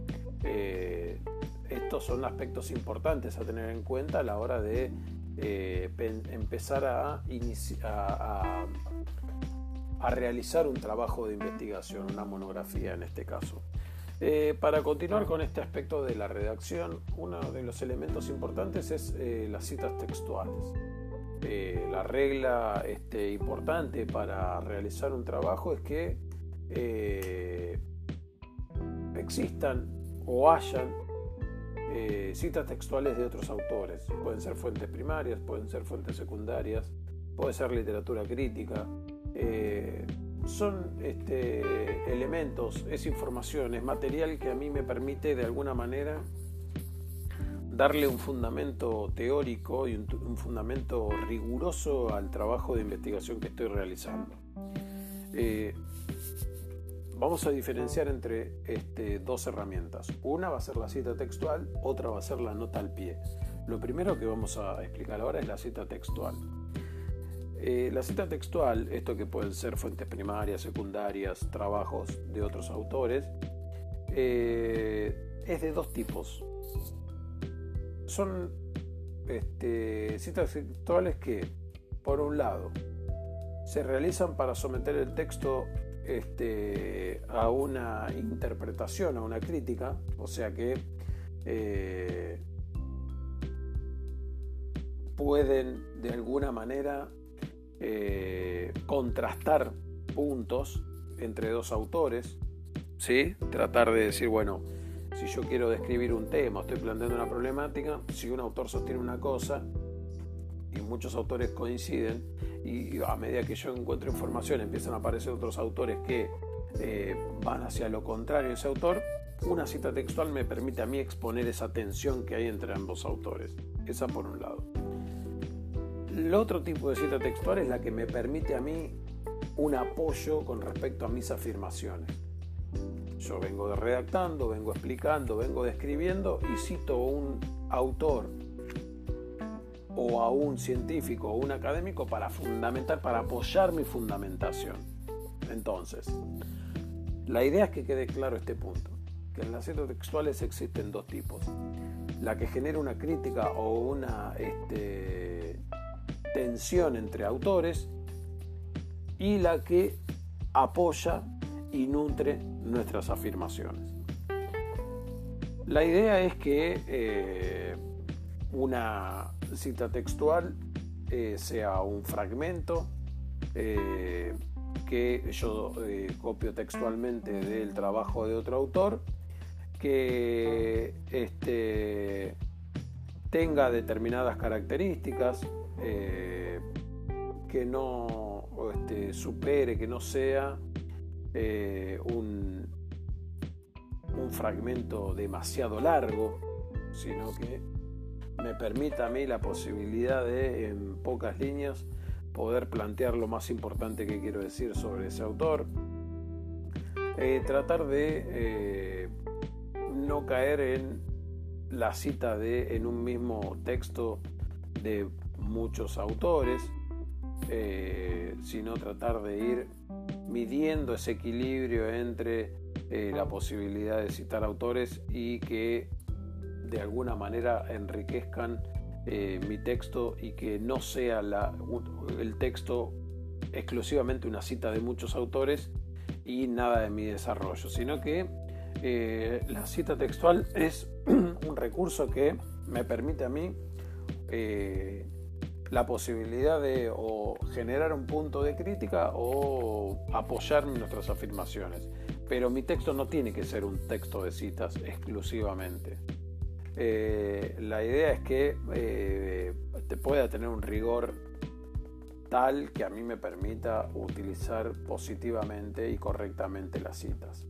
eh, estos son aspectos importantes a tener en cuenta a la hora de eh, empezar a, realizar un trabajo de investigación, una monografía en este caso. Eh, para continuar con este aspecto de la redacción, uno de los elementos importantes es las citas textuales. La regla este, importante para realizar un trabajo es que existan o hayan eh, citas textuales de otros autores. Pueden ser fuentes primarias, pueden ser fuentes secundarias, puede ser literatura crítica. son este, elementos, es información, es material que a mí me permite de alguna manera darle un fundamento teórico y un, fundamento riguroso al trabajo de investigación que estoy realizando. Eh, vamos a diferenciar entre este, dos herramientas. Una va a ser la cita textual, otra va a ser la nota al pie. Lo primero que vamos a explicar ahora es la cita textual. Eh, la cita textual, esto que pueden ser fuentes primarias, secundarias, trabajos de otros autores, eh, es de dos tipos son este, citas textuales que, por un lado, se realizan para someter el texto este, a una interpretación, a una crítica, o sea que eh, pueden de alguna manera eh, contrastar puntos entre dos autores, ¿sí? tratar de decir, bueno, si yo quiero describir un tema, estoy planteando una problemática, si un autor sostiene una cosa y muchos autores coinciden, y a medida que yo encuentro información empiezan a aparecer otros autores que eh, van hacia lo contrario de ese autor, una cita textual me permite a mí exponer esa tensión que hay entre ambos autores. Esa por un lado. El otro tipo de cita textual es la que me permite a mí un apoyo con respecto a mis afirmaciones. Yo vengo redactando, vengo explicando, vengo describiendo y cito un autor o a un científico o un académico para fundamentar, para apoyar mi fundamentación. Entonces, la idea es que quede claro este punto, que en las citas textuales existen dos tipos. La que genera una crítica o una este, tensión entre autores y la que apoya y nutre nuestras afirmaciones. La idea es que eh, una cita textual eh, sea un fragmento eh, que yo copio textualmente del trabajo de otro autor, que este, tenga determinadas características, que no este, supere, que no sea eh, un, un fragmento demasiado largo, sino que me permita a mí la posibilidad de, en pocas líneas, poder plantear lo más importante que quiero decir sobre ese autor. Eh, tratar de eh, no caer en la cita de en un mismo texto de muchos autores, eh, sino tratar de ir midiendo ese equilibrio entre la posibilidad de citar autores y que de alguna manera enriquezcan eh, mi texto y que no sea el texto exclusivamente una cita de muchos autores y nada de mi desarrollo, sino que eh, la cita textual es un recurso que me permite a mí eh, la posibilidad de generar un punto de crítica o apoyar nuestras afirmaciones. Pero mi texto no tiene que ser un texto de citas exclusivamente. Eh, la idea es que eh, te pueda tener un rigor tal que a mí me permita utilizar positivamente y correctamente las citas.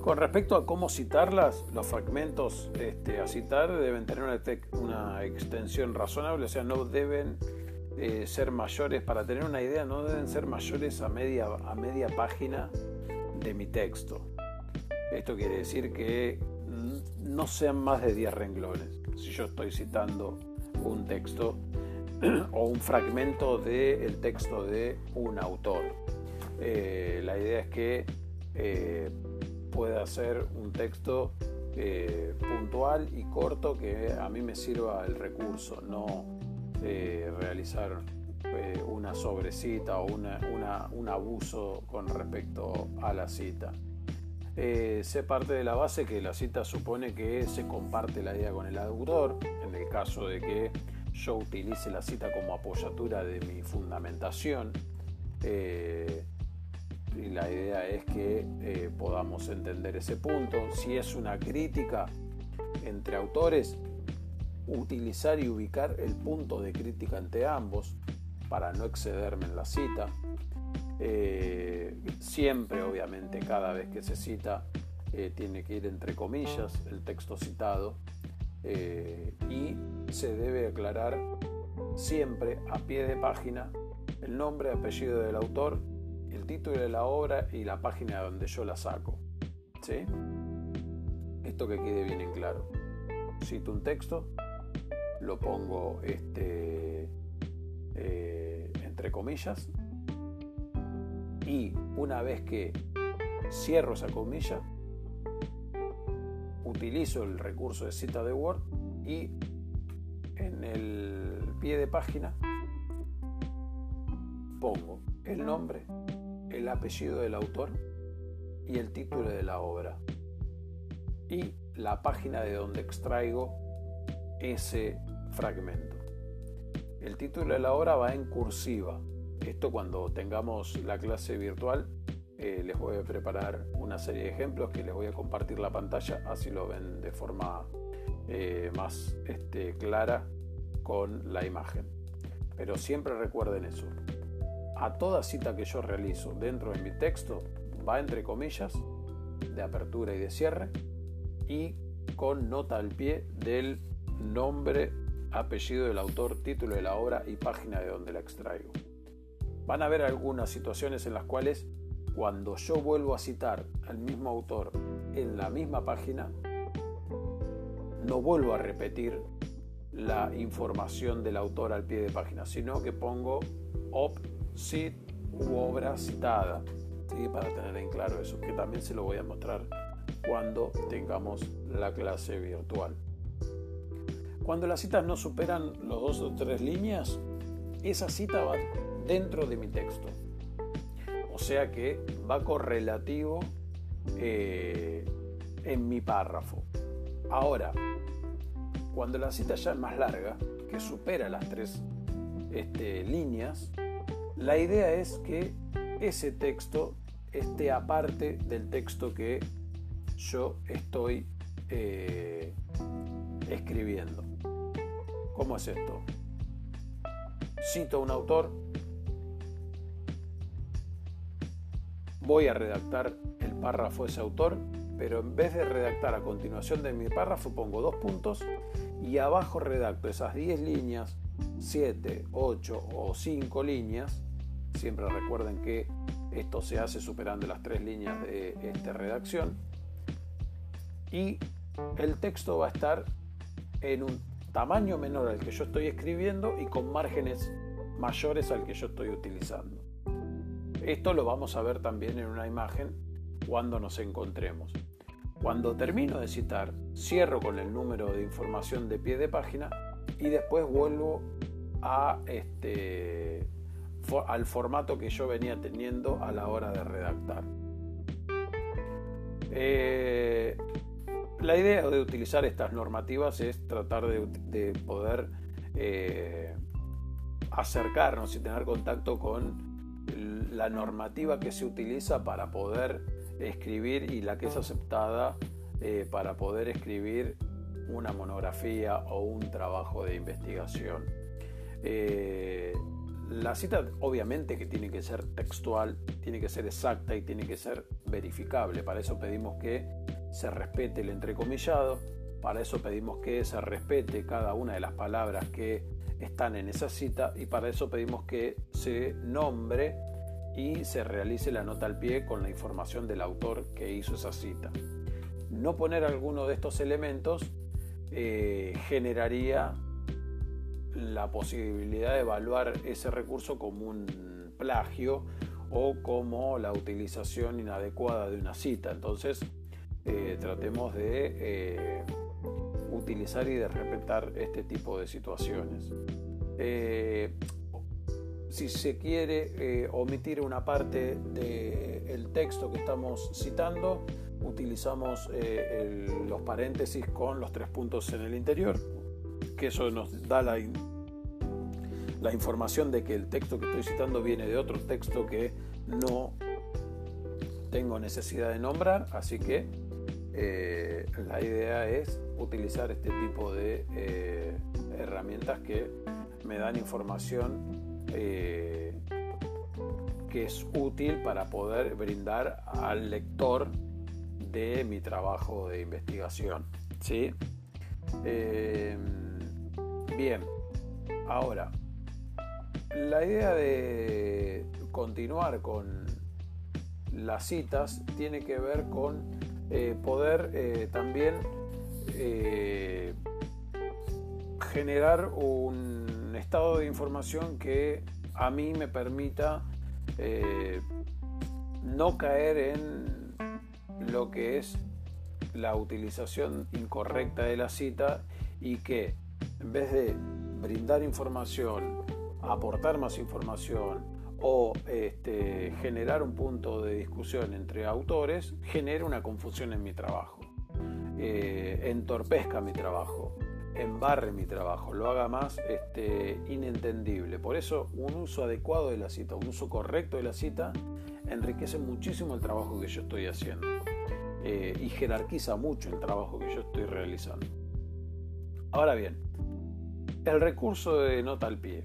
Con respecto a cómo citarlas, los fragmentos este, a citar deben tener una, extensión razonable, o sea, no deben eh, ser mayores, para tener una idea, no deben ser mayores a media, a media página de mi texto. Esto quiere decir que no sean más de 10 renglones. Si yo estoy citando un texto o un fragmento del texto de un autor. Eh, la idea es que eh, pueda ser un texto eh, puntual y corto que a mí me sirva el recurso, no realizar una sobrecita o un abuso con respecto a la cita. Eh, se parte de la base que la cita supone que se comparte la idea con el autor, en el caso de que yo utilice la cita como apoyatura de mi fundamentación. Eh, y la idea es que eh, podamos entender ese punto. Si es una crítica entre autores, utilizar y ubicar el punto de crítica entre ambos para no excederme en la cita. Eh, siempre, obviamente, cada vez que se cita, eh, tiene que ir entre comillas el texto citado eh, y se debe aclarar siempre a pie de página el nombre, apellido del autor, el título de la obra y la página donde yo la saco. ¿Sí? Esto que quede bien en claro. Cito un texto, lo pongo este, entre comillas y una vez que cierro esa comilla, utilizo el recurso de cita de Word y en el pie de página pongo el nombre, el apellido del autor y el título de la obra y la página de donde extraigo ese fragmento. El título de la obra va en cursiva, esto cuando tengamos la clase virtual eh, les voy a preparar una serie de ejemplos que les voy a compartir la pantalla, así lo ven de forma eh, más este, clara con la imagen. Pero siempre recuerden eso. A toda cita que yo realizo dentro de mi texto va entre comillas de apertura y de cierre y con nota al pie del nombre, apellido del autor, título de la obra y página de donde la extraigo. Van a haber algunas situaciones en las cuales cuando yo vuelvo a citar al mismo autor en la misma página, no vuelvo a repetir la información del autor al pie de página, sino que pongo op, cit u obra citada, para tener en claro eso, que también se lo voy a mostrar cuando tengamos la clase virtual. Cuando las citas no superan los dos o tres líneas, esa cita va dentro de mi texto. O sea que va correlativo eh, en mi párrafo. Ahora, cuando la cita ya es más larga, que supera las tres este, líneas, la idea es que ese texto esté aparte del texto que yo estoy eh, escribiendo. ¿Cómo es esto? cito a un autor, voy a redactar el párrafo ese autor, pero en vez de redactar a continuación de mi párrafo pongo dos puntos y abajo redacto esas 10 líneas, 7, 8 o 5 líneas. Siempre recuerden que esto se hace superando las tres líneas de esta redacción. Y el texto va a estar en un tamaño menor al que yo estoy escribiendo y con márgenes mayores al que yo estoy utilizando. Esto lo vamos a ver también en una imagen cuando nos encontremos. Cuando termino de citar, cierro con el número de información de pie de página y después vuelvo a este, al formato que yo venía teniendo a la hora de redactar. Eh, la idea de utilizar estas normativas es tratar de, poder eh, acercarnos y tener contacto con la normativa que se utiliza para poder escribir y la que es aceptada eh, para poder escribir una monografía o un trabajo de investigación. Eh, la cita obviamente que tiene que ser textual, tiene que ser exacta y tiene que ser verificable. Para eso pedimos que se respete el entrecomillado, para eso pedimos que se respete cada una de las palabras que están en esa cita y para eso pedimos que se nombre y se realice la nota al pie con la información del autor que hizo esa cita. No poner alguno de estos elementos eh, generaría la posibilidad de evaluar ese recurso como un plagio o como la utilización inadecuada de una cita. Entonces, eh, tratemos de eh, utilizar y de respetar este tipo de situaciones. Si se quiere eh, omitir una parte del texto que estamos citando, utilizamos eh, los paréntesis con los tres puntos en el interior, que eso nos da la información de que el texto que estoy citando viene de otro texto que no tengo necesidad de nombrar, así que eh, la idea es utilizar este tipo de herramientas que me dan información eh, que es útil para poder brindar al lector de mi trabajo de investigación. ¿sí? Eh, bien, ahora, la idea de continuar con las citas tiene que ver con eh, poder también generar un estado de información que a mí me permita eh, no caer en lo que es la utilización incorrecta de la cita y que en vez de brindar información, aportar más información o este, generar un punto de discusión entre autores, genere una confusión en mi trabajo, eh, entorpezca mi trabajo embarre mi trabajo, lo haga más este, inentendible. Por eso un uso adecuado de la cita, un uso correcto de la cita, enriquece muchísimo el trabajo que yo estoy haciendo eh, y jerarquiza mucho el trabajo que yo estoy realizando. Ahora bien, el recurso de nota al pie.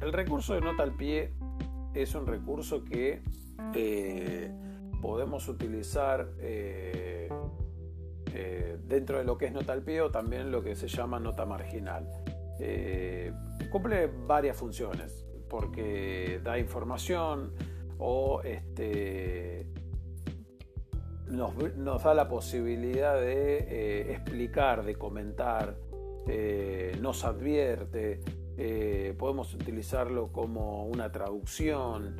El recurso de nota al pie es un recurso que eh, podemos utilizar eh, eh, dentro de lo que es nota al pie o también lo que se llama nota marginal. Cumple varias funciones porque da información o este, nos, da la posibilidad de explicar, de comentar, nos advierte, podemos utilizarlo como una traducción,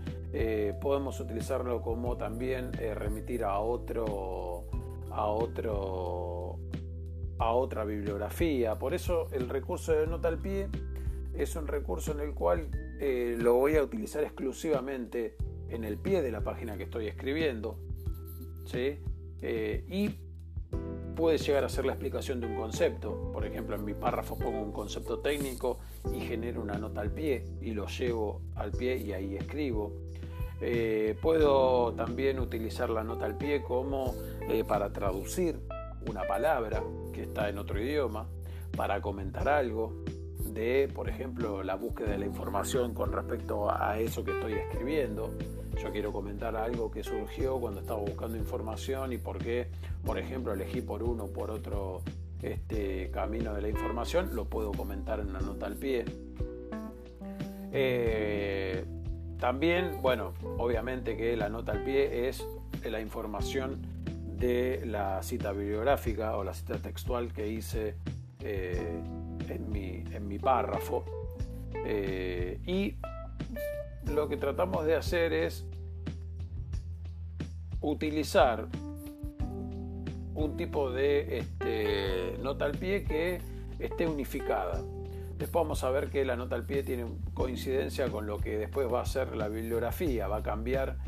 podemos utilizarlo como también remitir a otro a, otro, a otra bibliografía. Por eso el recurso de nota al pie es un recurso en el cual eh, lo voy a utilizar exclusivamente en el pie de la página que estoy escribiendo. Eh, y puede llegar a ser la explicación de un concepto. Por ejemplo, en mi párrafo pongo un concepto técnico y genero una nota al pie y lo llevo al pie y ahí escribo. Eh, puedo también utilizar la nota al pie como eh, para traducir una palabra que está en otro idioma, para comentar algo. De, por ejemplo, la búsqueda de la información con respecto a eso que estoy escribiendo. Yo quiero comentar algo que surgió cuando estaba buscando información y por qué, por ejemplo, elegí por uno o por otro este camino de la información, lo puedo comentar en una nota al pie. Eh, también, bueno, obviamente que la nota al pie es la información de la cita bibliográfica o la cita textual que hice eh, en, mi, en, mi, párrafo. Eh, y lo que tratamos de hacer es utilizar un tipo de este, nota al pie que esté unificada. Después vamos a ver que la nota al pie tiene coincidencia con lo que después va a ser la bibliografía, va a cambiar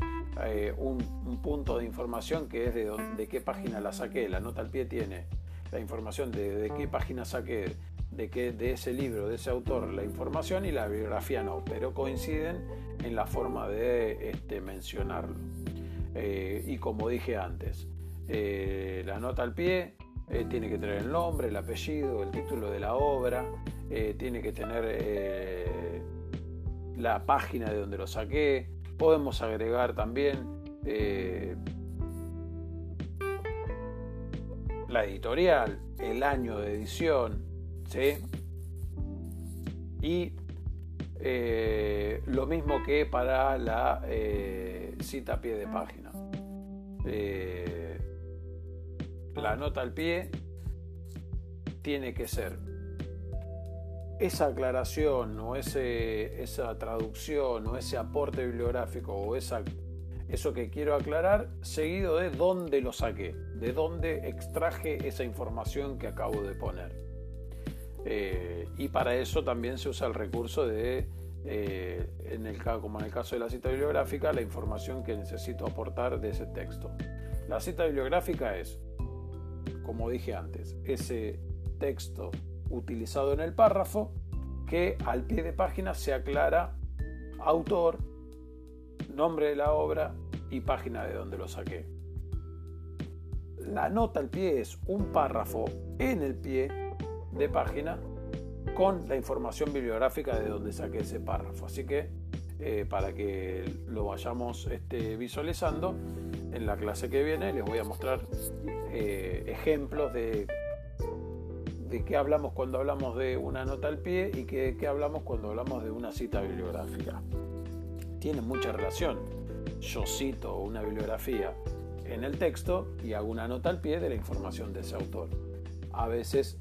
eh, un, punto de información que es de, de, qué página la saqué. La nota al pie tiene la información de, de qué página saqué, de, qué, de ese libro, de ese autor, la información y la bibliografía no, pero coinciden en la forma de este, mencionarlo. Eh, y como dije antes, eh, la nota al pie tiene que tener el nombre, el apellido, el título de la obra, eh, tiene que tener eh, la página de donde lo saqué. Podemos agregar también eh, la editorial, el año de edición, ¿sí? Y lo mismo que para la cita a pie de página. la nota al pie tiene que ser esa aclaración o ese, esa traducción o ese aporte bibliográfico o esa, eso que quiero aclarar, seguido de dónde lo saqué, de dónde extraje esa información que acabo de poner. Eh, y para eso también se usa el recurso de, eh, en el, como en el caso de la cita bibliográfica, la información que necesito aportar de ese texto. La cita bibliográfica es, como dije antes, ese texto utilizado en el párrafo que al pie de página se aclara autor, nombre de la obra y página de donde lo saqué. La nota al pie es un párrafo en el pie de página con la información bibliográfica de donde saqué ese párrafo. Así que eh, para que lo vayamos este, visualizando, en la clase que viene les voy a mostrar eh, ejemplos de de qué hablamos cuando hablamos de una nota al pie y qué, qué hablamos cuando hablamos de una cita bibliográfica. Tienen mucha relación. Yo cito una bibliografía en el texto y hago una nota al pie de la información de ese autor. A veces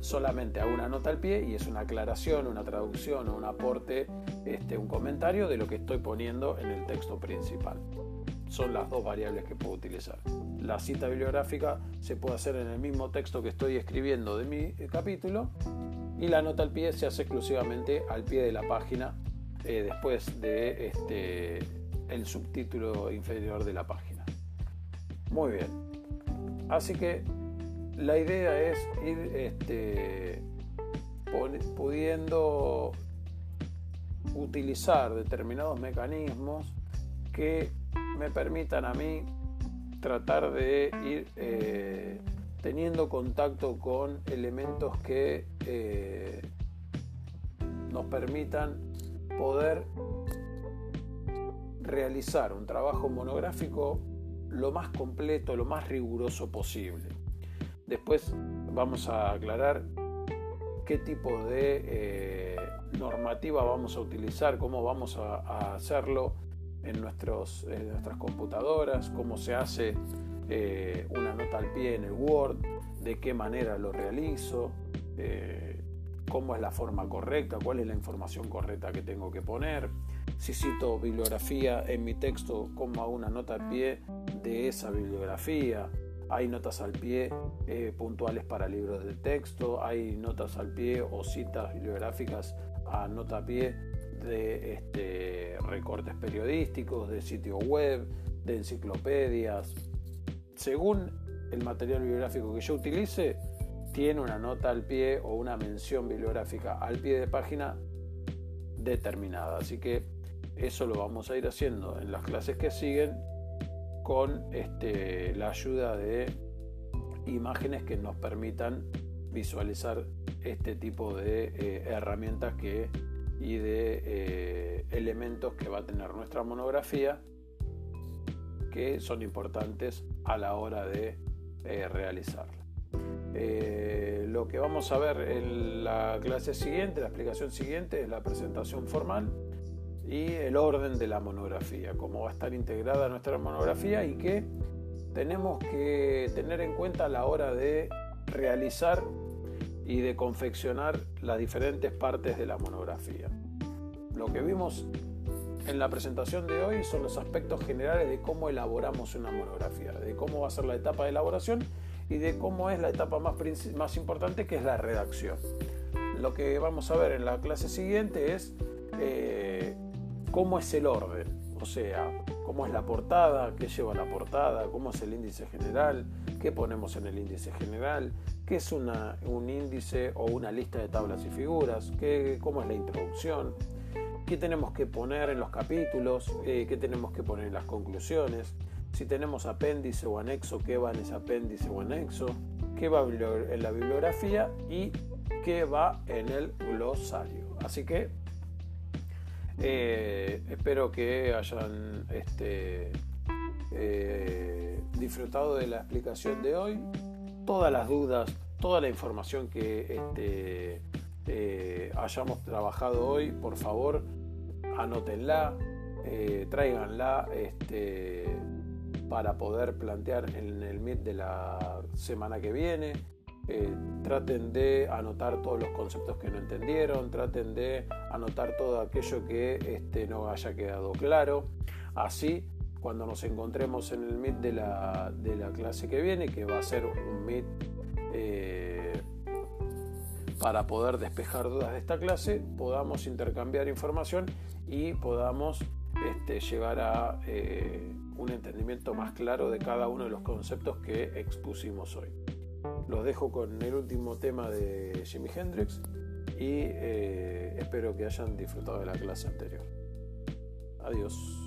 solamente hago una nota al pie y es una aclaración, una traducción o un aporte, este, un comentario de lo que estoy poniendo en el texto principal. Son las dos variables que puedo utilizar la cita bibliográfica se puede hacer en el mismo texto que estoy escribiendo de mi eh, capítulo y la nota al pie se hace exclusivamente al pie de la página eh, después de este, subtítulo inferior de la página. Muy bien, así que la idea es ir este, pudiendo utilizar determinados mecanismos que me permitan a mí tratar de ir eh, teniendo contacto con elementos que eh, nos permitan poder realizar un trabajo monográfico lo más completo, lo más riguroso posible. Después vamos a aclarar qué tipo de eh, normativa vamos a utilizar, cómo vamos a hacerlo en, nuestros, nuestras computadoras, cómo se hace eh, una nota al pie en el Word, de qué manera lo realizo, eh, cómo es la forma correcta, cuál es la información correcta que tengo que poner. Si cito bibliografía en mi texto, hago una nota al pie de esa bibliografía. Hay notas al pie eh, puntuales para libros de texto, hay notas al pie o citas bibliográficas a nota a pie de este, recortes periodísticos, de sitios web, de enciclopedias. Según el material bibliográfico que yo utilice, tiene una nota al pie o una mención bibliográfica al pie de página determinada. Así que eso lo vamos a ir haciendo en las clases que siguen con este, la ayuda de imágenes que nos permitan visualizar este tipo de eh, herramientas que, y de eh, elementos que va a tener nuestra monografía que son importantes a la hora de eh, realizarla. lo que vamos a ver en la clase siguiente, la explicación siguiente, es la presentación formal y el orden de la monografía, cómo va a estar integrada nuestra monografía y qué tenemos que tener en cuenta a la hora de realizar y de confeccionar las diferentes partes de la monografía. Lo que vimos en la presentación de hoy son los aspectos generales de cómo elaboramos una monografía, de cómo va a ser la etapa de elaboración y de cómo es la etapa más, más importante que es la redacción. Lo que vamos a ver en la clase siguiente es eh, cómo es el orden, o sea, cómo es la portada, qué lleva la portada, cómo es el índice general, qué ponemos en el índice general, qué es un índice o una lista de tablas y figuras, qué, cómo es la introducción, qué tenemos que poner en los capítulos, eh, qué tenemos que poner en las conclusiones, si tenemos apéndice o anexo, qué va en ese apéndice o anexo, qué va en la bibliografía y qué va en el glosario. Así que eh, espero que hayan este, eh, disfrutado de la explicación de hoy. Todas las dudas, toda la información que este, eh, hayamos trabajado hoy, por favor, anótenla, tráiganla este, para poder plantear en el Meet de la semana que viene. Eh, traten de anotar todos los conceptos que no entendieron, traten de anotar todo aquello que este, no haya quedado claro. Así, cuando nos encontremos en el Meet de la, clase que viene, que va a ser un Meet eh, para poder despejar dudas de esta clase, podamos intercambiar información y podamos este, llegar a eh, un entendimiento más claro de cada uno de los conceptos que expusimos hoy. Los dejo con el último tema de Jimi Hendrix y eh, espero que hayan disfrutado de la clase anterior. Adiós.